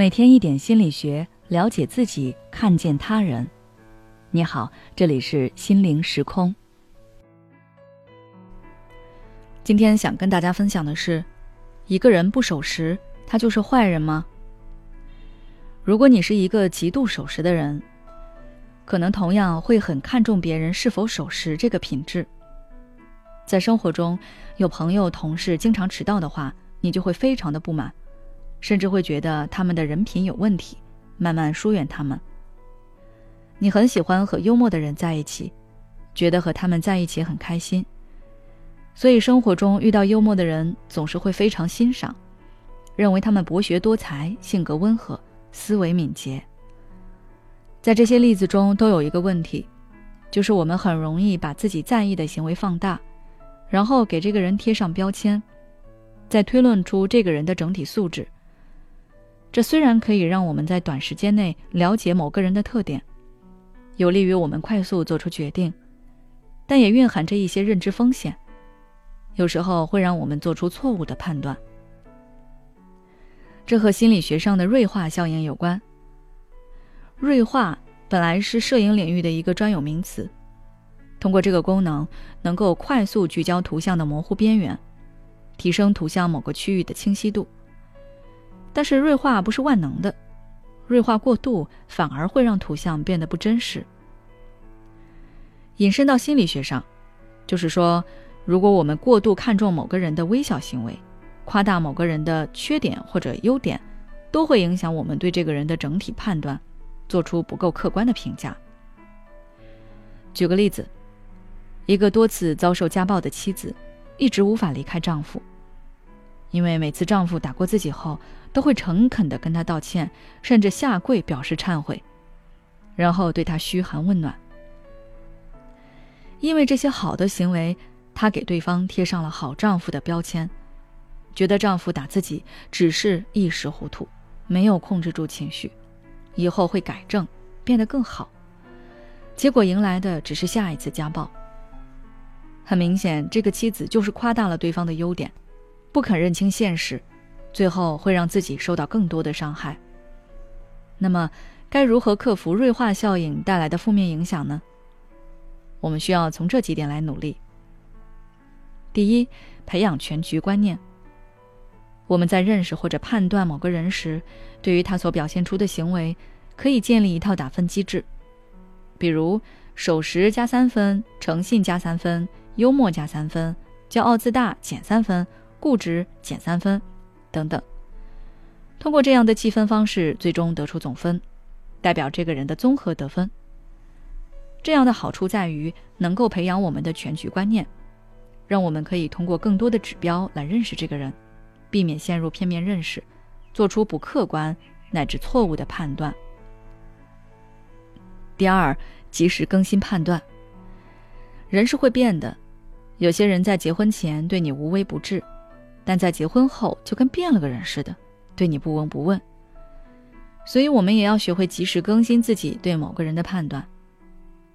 每天一点心理学，了解自己，看见他人。你好，这里是心灵时空。今天想跟大家分享的是，一个人不守时，他就是坏人吗？如果你是一个极度守时的人，可能同样会很看重别人是否守时这个品质。在生活中，有朋友、同事经常迟到的话，你就会非常的不满。甚至会觉得他们的人品有问题，慢慢疏远他们。你很喜欢和幽默的人在一起，觉得和他们在一起很开心，所以生活中遇到幽默的人总是会非常欣赏，认为他们博学多才、性格温和、思维敏捷。在这些例子中都有一个问题，就是我们很容易把自己在意的行为放大，然后给这个人贴上标签，再推论出这个人的整体素质。这虽然可以让我们在短时间内了解某个人的特点，有利于我们快速做出决定，但也蕴含着一些认知风险，有时候会让我们做出错误的判断。这和心理学上的锐化效应有关。锐化本来是摄影领域的一个专有名词，通过这个功能，能够快速聚焦图像的模糊边缘，提升图像某个区域的清晰度。但是锐化不是万能的，锐化过度反而会让图像变得不真实。引申到心理学上，就是说，如果我们过度看重某个人的微小行为，夸大某个人的缺点或者优点，都会影响我们对这个人的整体判断，做出不够客观的评价。举个例子，一个多次遭受家暴的妻子，一直无法离开丈夫。因为每次丈夫打过自己后，都会诚恳地跟他道歉，甚至下跪表示忏悔，然后对他嘘寒问暖。因为这些好的行为，她给对方贴上了好丈夫的标签，觉得丈夫打自己只是一时糊涂，没有控制住情绪，以后会改正，变得更好。结果迎来的只是下一次家暴。很明显，这个妻子就是夸大了对方的优点。不肯认清现实，最后会让自己受到更多的伤害。那么，该如何克服锐化效应带来的负面影响呢？我们需要从这几点来努力。第一，培养全局观念。我们在认识或者判断某个人时，对于他所表现出的行为，可以建立一套打分机制，比如守时加三分，诚信加三分，幽默加三分，骄傲自大减三分。固执减三分，等等。通过这样的计分方式，最终得出总分，代表这个人的综合得分。这样的好处在于能够培养我们的全局观念，让我们可以通过更多的指标来认识这个人，避免陷入片面认识，做出不客观乃至错误的判断。第二，及时更新判断。人是会变的，有些人在结婚前对你无微不至。但在结婚后就跟变了个人似的，对你不闻不问。所以，我们也要学会及时更新自己对某个人的判断，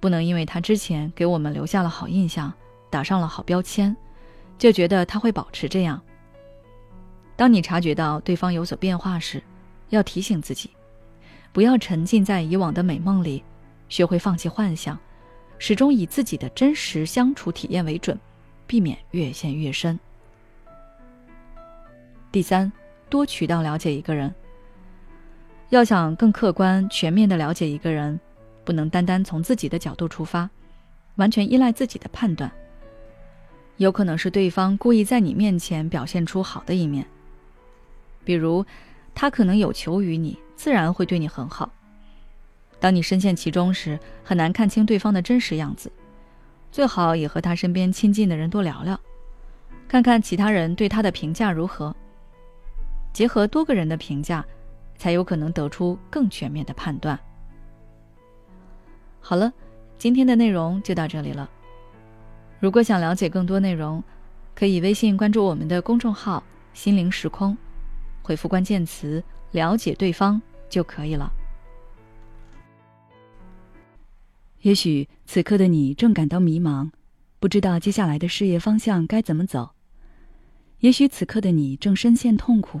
不能因为他之前给我们留下了好印象，打上了好标签，就觉得他会保持这样。当你察觉到对方有所变化时，要提醒自己，不要沉浸在以往的美梦里，学会放弃幻想，始终以自己的真实相处体验为准，避免越陷越深。第三，多渠道了解一个人。要想更客观、全面的了解一个人，不能单单从自己的角度出发，完全依赖自己的判断。有可能是对方故意在你面前表现出好的一面，比如他可能有求于你，自然会对你很好。当你深陷其中时，很难看清对方的真实样子，最好也和他身边亲近的人多聊聊，看看其他人对他的评价如何。结合多个人的评价，才有可能得出更全面的判断。好了，今天的内容就到这里了。如果想了解更多内容，可以微信关注我们的公众号“心灵时空”，回复关键词“了解对方”就可以了。也许此刻的你正感到迷茫，不知道接下来的事业方向该怎么走；也许此刻的你正深陷痛苦。